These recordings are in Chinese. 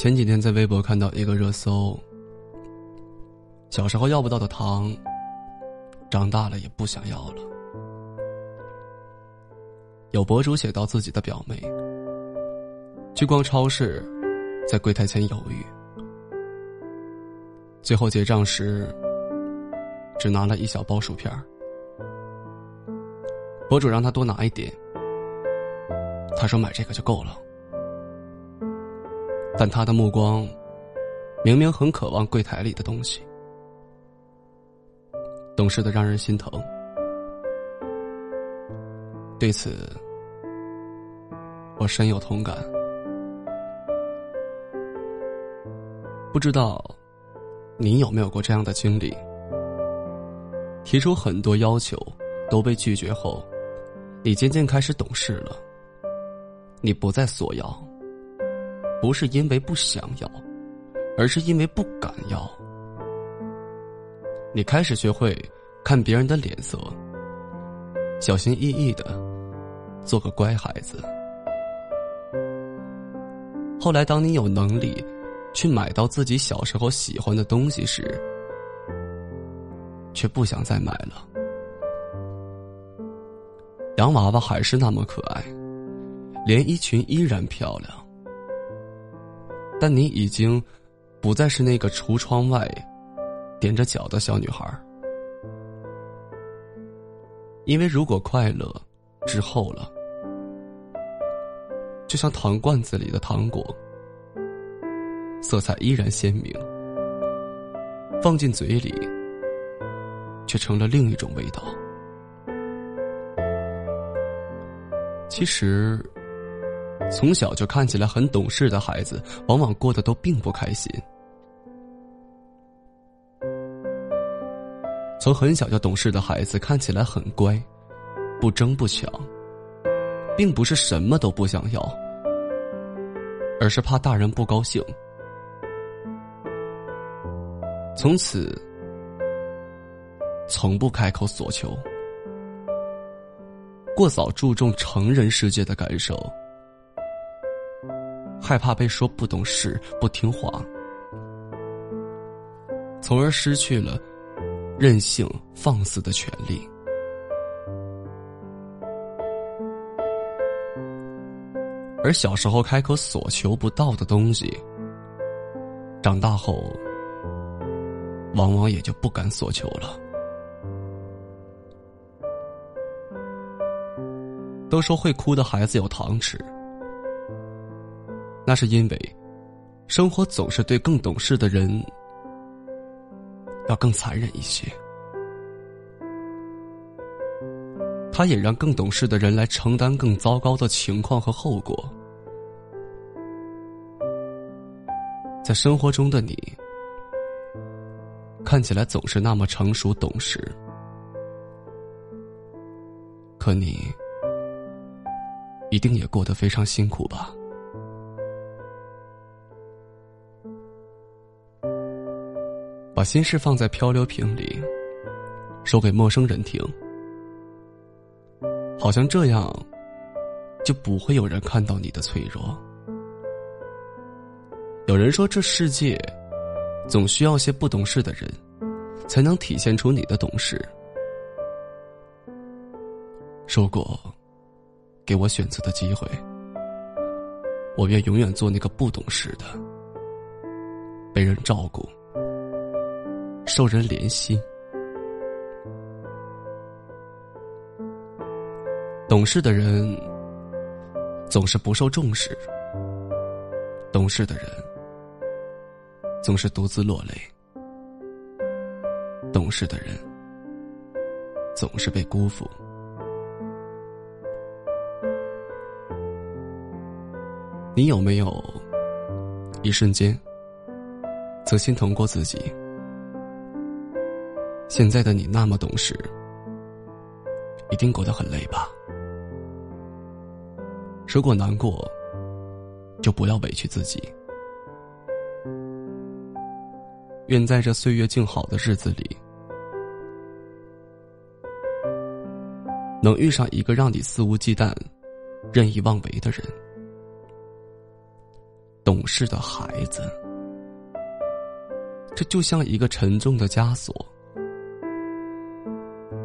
前几天在微博看到一个热搜：小时候要不到的糖，长大了也不想要了。有博主写到自己的表妹去逛超市，在柜台前犹豫，最后结账时只拿了一小包薯片博主让他多拿一点，他说买这个就够了。但他的目光，明明很渴望柜台里的东西，懂事的让人心疼。对此，我深有同感。不知道你有没有过这样的经历？提出很多要求都被拒绝后，你渐渐开始懂事了，你不再索要。不是因为不想要，而是因为不敢要。你开始学会看别人的脸色，小心翼翼的做个乖孩子。后来，当你有能力去买到自己小时候喜欢的东西时，却不想再买了。洋娃娃还是那么可爱，连衣裙依然漂亮。但你已经不再是那个橱窗外踮着脚的小女孩，因为如果快乐滞后了，就像糖罐子里的糖果，色彩依然鲜明，放进嘴里却成了另一种味道。其实。从小就看起来很懂事的孩子，往往过得都并不开心。从很小就懂事的孩子看起来很乖，不争不抢，并不是什么都不想要，而是怕大人不高兴。从此，从不开口索求，过早注重成人世界的感受。害怕被说不懂事、不听话，从而失去了任性放肆的权利。而小时候开口所求不到的东西，长大后往往也就不敢索求了。都说会哭的孩子有糖吃。那是因为，生活总是对更懂事的人要更残忍一些。他也让更懂事的人来承担更糟糕的情况和后果。在生活中的你，看起来总是那么成熟懂事，可你一定也过得非常辛苦吧。把心事放在漂流瓶里，说给陌生人听，好像这样就不会有人看到你的脆弱。有人说，这世界总需要些不懂事的人，才能体现出你的懂事。如果给我选择的机会，我愿永远做那个不懂事的，被人照顾。受人怜惜，懂事的人总是不受重视，懂事的人总是独自落泪，懂事的人总是被辜负。你有没有一瞬间曾心疼过自己？现在的你那么懂事，一定过得很累吧？如果难过，就不要委屈自己。愿在这岁月静好的日子里，能遇上一个让你肆无忌惮、任意妄为的人。懂事的孩子。这就像一个沉重的枷锁，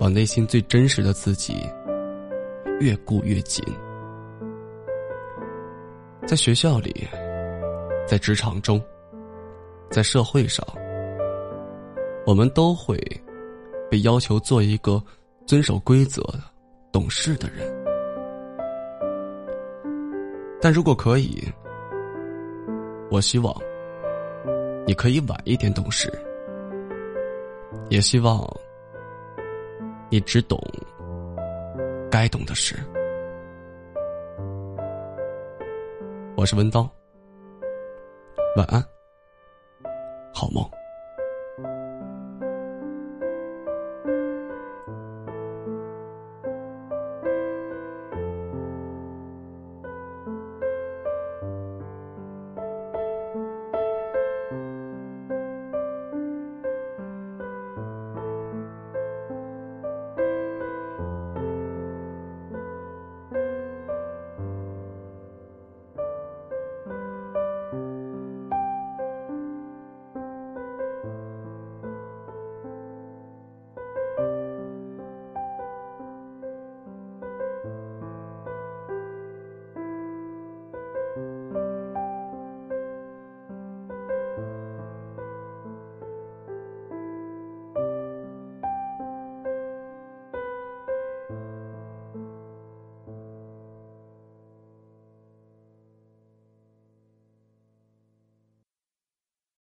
把内心最真实的自己越固越紧。在学校里，在职场中，在社会上，我们都会被要求做一个遵守规则、懂事的人。但如果可以，我希望你可以晚一点懂事，也希望你只懂该懂的事。我是文刀，晚安，好梦。